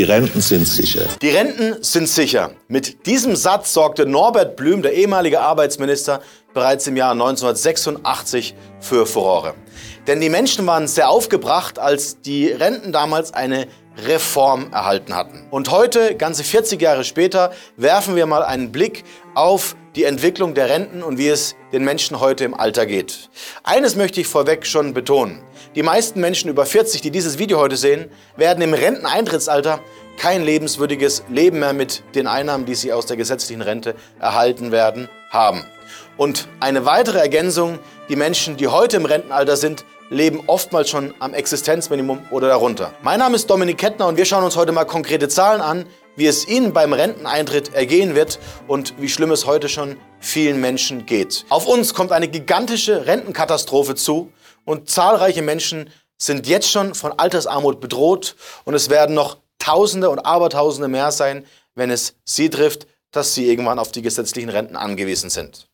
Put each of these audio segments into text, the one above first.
Die Renten sind sicher. Die Renten sind sicher. Mit diesem Satz sorgte Norbert Blüm, der ehemalige Arbeitsminister, bereits im Jahr 1986 für Furore. Denn die Menschen waren sehr aufgebracht, als die Renten damals eine Reform erhalten hatten. Und heute, ganze 40 Jahre später, werfen wir mal einen Blick auf die Entwicklung der Renten und wie es den Menschen heute im Alter geht. Eines möchte ich vorweg schon betonen. Die meisten Menschen über 40, die dieses Video heute sehen, werden im Renteneintrittsalter kein lebenswürdiges Leben mehr mit den Einnahmen, die sie aus der gesetzlichen Rente erhalten werden, haben. Und eine weitere Ergänzung, die Menschen, die heute im Rentenalter sind, leben oftmals schon am Existenzminimum oder darunter. Mein Name ist Dominik Kettner und wir schauen uns heute mal konkrete Zahlen an, wie es Ihnen beim Renteneintritt ergehen wird und wie schlimm es heute schon vielen Menschen geht. Auf uns kommt eine gigantische Rentenkatastrophe zu und zahlreiche Menschen sind jetzt schon von Altersarmut bedroht und es werden noch Tausende und Abertausende mehr sein, wenn es Sie trifft, dass sie irgendwann auf die gesetzlichen Renten angewiesen sind.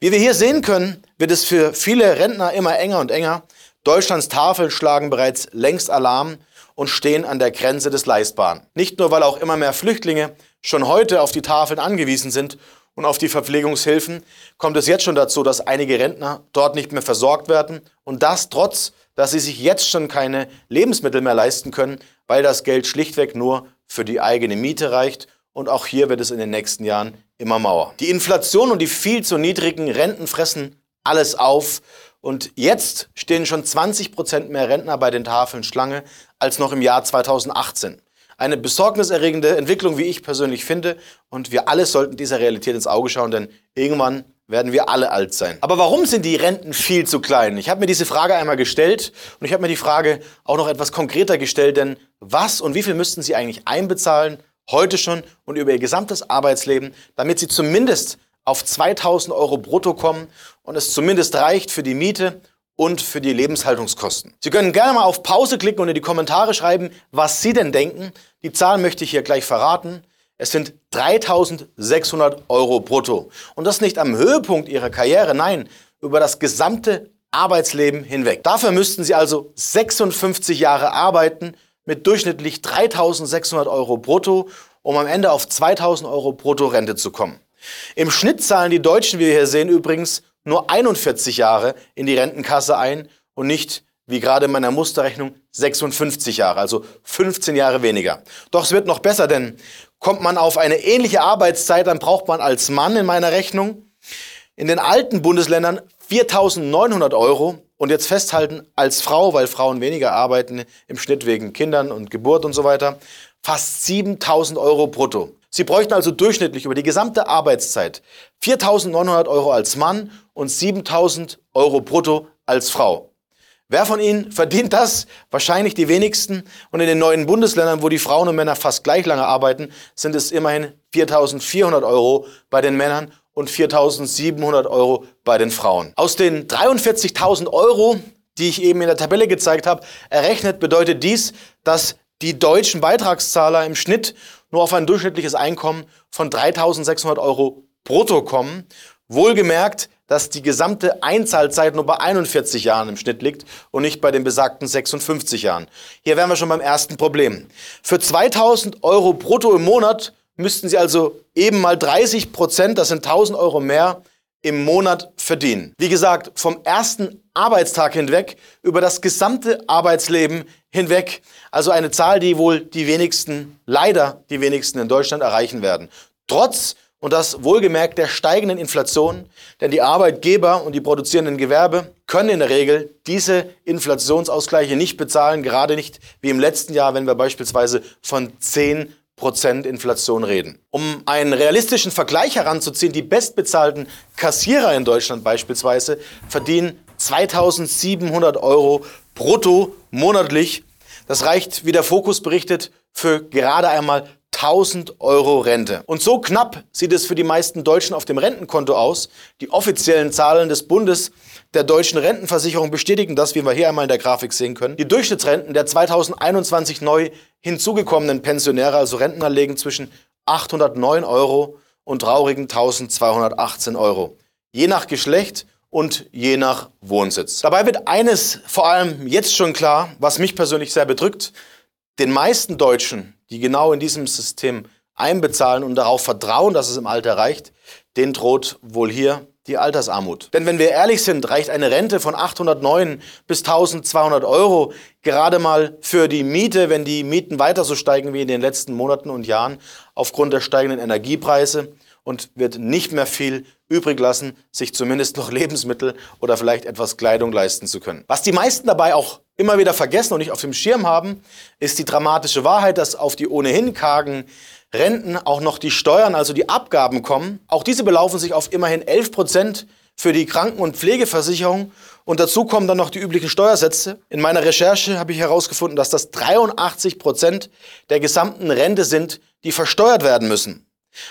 Wie wir hier sehen können, wird es für viele Rentner immer enger und enger. Deutschlands Tafeln schlagen bereits längst Alarm und stehen an der Grenze des Leistbaren. Nicht nur, weil auch immer mehr Flüchtlinge schon heute auf die Tafeln angewiesen sind und auf die Verpflegungshilfen, kommt es jetzt schon dazu, dass einige Rentner dort nicht mehr versorgt werden und das trotz, dass sie sich jetzt schon keine Lebensmittel mehr leisten können, weil das Geld schlichtweg nur für die eigene Miete reicht und auch hier wird es in den nächsten Jahren immer mauer. Die Inflation und die viel zu niedrigen Renten fressen alles auf und jetzt stehen schon 20 Prozent mehr Rentner bei den Tafeln Schlange als noch im Jahr 2018. Eine besorgniserregende Entwicklung, wie ich persönlich finde. Und wir alle sollten dieser Realität ins Auge schauen, denn irgendwann werden wir alle alt sein. Aber warum sind die Renten viel zu klein? Ich habe mir diese Frage einmal gestellt und ich habe mir die Frage auch noch etwas konkreter gestellt, denn was und wie viel müssten Sie eigentlich einbezahlen, heute schon und über Ihr gesamtes Arbeitsleben, damit Sie zumindest auf 2000 Euro brutto kommen und es zumindest reicht für die Miete und für die Lebenshaltungskosten. Sie können gerne mal auf Pause klicken und in die Kommentare schreiben, was Sie denn denken. Die Zahl möchte ich hier gleich verraten. Es sind 3600 Euro brutto. Und das nicht am Höhepunkt Ihrer Karriere, nein, über das gesamte Arbeitsleben hinweg. Dafür müssten Sie also 56 Jahre arbeiten mit durchschnittlich 3600 Euro brutto, um am Ende auf 2000 Euro brutto Rente zu kommen. Im Schnitt zahlen die Deutschen, wie wir hier sehen, übrigens nur 41 Jahre in die Rentenkasse ein und nicht, wie gerade in meiner Musterrechnung, 56 Jahre, also 15 Jahre weniger. Doch es wird noch besser, denn kommt man auf eine ähnliche Arbeitszeit, dann braucht man als Mann in meiner Rechnung in den alten Bundesländern 4.900 Euro und jetzt festhalten als Frau, weil Frauen weniger arbeiten im Schnitt wegen Kindern und Geburt und so weiter, fast 7.000 Euro brutto. Sie bräuchten also durchschnittlich über die gesamte Arbeitszeit 4.900 Euro als Mann und 7.000 Euro brutto als Frau. Wer von Ihnen verdient das? Wahrscheinlich die wenigsten. Und in den neuen Bundesländern, wo die Frauen und Männer fast gleich lange arbeiten, sind es immerhin 4.400 Euro bei den Männern und 4.700 Euro bei den Frauen. Aus den 43.000 Euro, die ich eben in der Tabelle gezeigt habe, errechnet bedeutet dies, dass die deutschen Beitragszahler im Schnitt nur auf ein durchschnittliches Einkommen von 3.600 Euro brutto kommen. Wohlgemerkt, dass die gesamte Einzahlzeit nur bei 41 Jahren im Schnitt liegt und nicht bei den besagten 56 Jahren. Hier wären wir schon beim ersten Problem. Für 2000 Euro brutto im Monat müssten Sie also eben mal 30 Prozent, das sind 1000 Euro mehr, im Monat verdienen. Wie gesagt, vom ersten Arbeitstag hinweg über das gesamte Arbeitsleben hinweg. Also eine Zahl, die wohl die wenigsten, leider die wenigsten in Deutschland erreichen werden. Trotz und das wohlgemerkt der steigenden Inflation, denn die Arbeitgeber und die produzierenden Gewerbe können in der Regel diese Inflationsausgleiche nicht bezahlen, gerade nicht wie im letzten Jahr, wenn wir beispielsweise von 10 Prozent Inflation reden. Um einen realistischen Vergleich heranzuziehen, die bestbezahlten Kassierer in Deutschland beispielsweise verdienen 2700 Euro brutto monatlich. Das reicht, wie der Fokus berichtet, für gerade einmal 1000 Euro Rente. Und so knapp sieht es für die meisten Deutschen auf dem Rentenkonto aus. Die offiziellen Zahlen des Bundes der deutschen Rentenversicherung bestätigen das, wie wir hier einmal in der Grafik sehen können. Die Durchschnittsrenten der 2021 neu hinzugekommenen Pensionäre, also Rentner, legen zwischen 809 Euro und traurigen 1218 Euro. Je nach Geschlecht und je nach Wohnsitz. Dabei wird eines vor allem jetzt schon klar, was mich persönlich sehr bedrückt. Den meisten Deutschen, die genau in diesem System einbezahlen und darauf vertrauen, dass es im Alter reicht, denen droht wohl hier die Altersarmut. Denn wenn wir ehrlich sind, reicht eine Rente von 809 bis 1200 Euro gerade mal für die Miete, wenn die Mieten weiter so steigen wie in den letzten Monaten und Jahren aufgrund der steigenden Energiepreise und wird nicht mehr viel übrig lassen, sich zumindest noch Lebensmittel oder vielleicht etwas Kleidung leisten zu können. Was die meisten dabei auch immer wieder vergessen und nicht auf dem Schirm haben, ist die dramatische Wahrheit, dass auf die ohnehin kargen Renten auch noch die Steuern, also die Abgaben kommen. Auch diese belaufen sich auf immerhin 11 Prozent für die Kranken- und Pflegeversicherung. Und dazu kommen dann noch die üblichen Steuersätze. In meiner Recherche habe ich herausgefunden, dass das 83 Prozent der gesamten Rente sind, die versteuert werden müssen.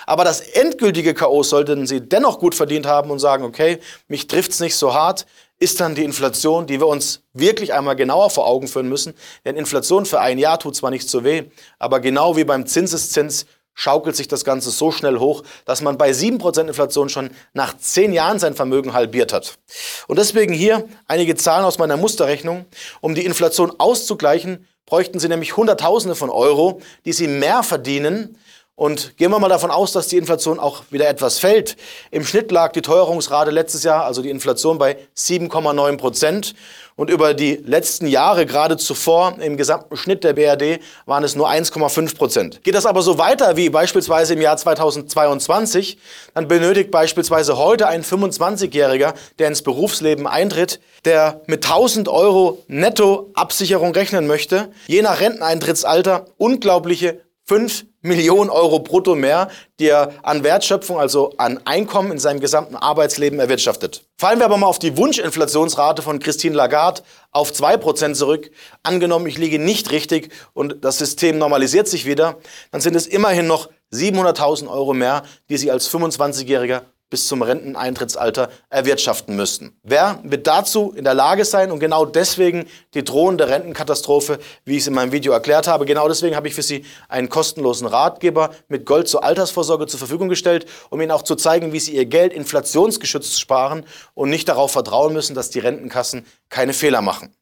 Aber das endgültige K.O. sollten Sie dennoch gut verdient haben und sagen, okay, mich trifft's nicht so hart, ist dann die Inflation, die wir uns wirklich einmal genauer vor Augen führen müssen. Denn Inflation für ein Jahr tut zwar nicht so weh, aber genau wie beim Zinseszins schaukelt sich das Ganze so schnell hoch, dass man bei 7% Inflation schon nach 10 Jahren sein Vermögen halbiert hat. Und deswegen hier einige Zahlen aus meiner Musterrechnung. Um die Inflation auszugleichen, bräuchten Sie nämlich Hunderttausende von Euro, die Sie mehr verdienen, und gehen wir mal davon aus, dass die Inflation auch wieder etwas fällt. Im Schnitt lag die Teuerungsrate letztes Jahr, also die Inflation, bei 7,9 Prozent. Und über die letzten Jahre, gerade zuvor, im gesamten Schnitt der BRD, waren es nur 1,5 Prozent. Geht das aber so weiter wie beispielsweise im Jahr 2022, dann benötigt beispielsweise heute ein 25-Jähriger, der ins Berufsleben eintritt, der mit 1000 Euro Nettoabsicherung rechnen möchte, je nach Renteneintrittsalter unglaubliche 5 Millionen Euro brutto mehr, die er an Wertschöpfung, also an Einkommen in seinem gesamten Arbeitsleben erwirtschaftet. Fallen wir aber mal auf die Wunschinflationsrate von Christine Lagarde auf 2% zurück. Angenommen, ich liege nicht richtig und das System normalisiert sich wieder, dann sind es immerhin noch 700.000 Euro mehr, die sie als 25-Jähriger bis zum Renteneintrittsalter erwirtschaften müssten. Wer wird dazu in der Lage sein und genau deswegen die drohende Rentenkatastrophe, wie ich es in meinem Video erklärt habe, genau deswegen habe ich für Sie einen kostenlosen Ratgeber mit Gold zur Altersvorsorge zur Verfügung gestellt, um Ihnen auch zu zeigen, wie Sie Ihr Geld inflationsgeschützt sparen und nicht darauf vertrauen müssen, dass die Rentenkassen keine Fehler machen.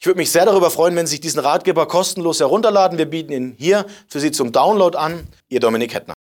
Ich würde mich sehr darüber freuen, wenn Sie sich diesen Ratgeber kostenlos herunterladen. Wir bieten ihn hier für Sie zum Download an. Ihr Dominik Hettner.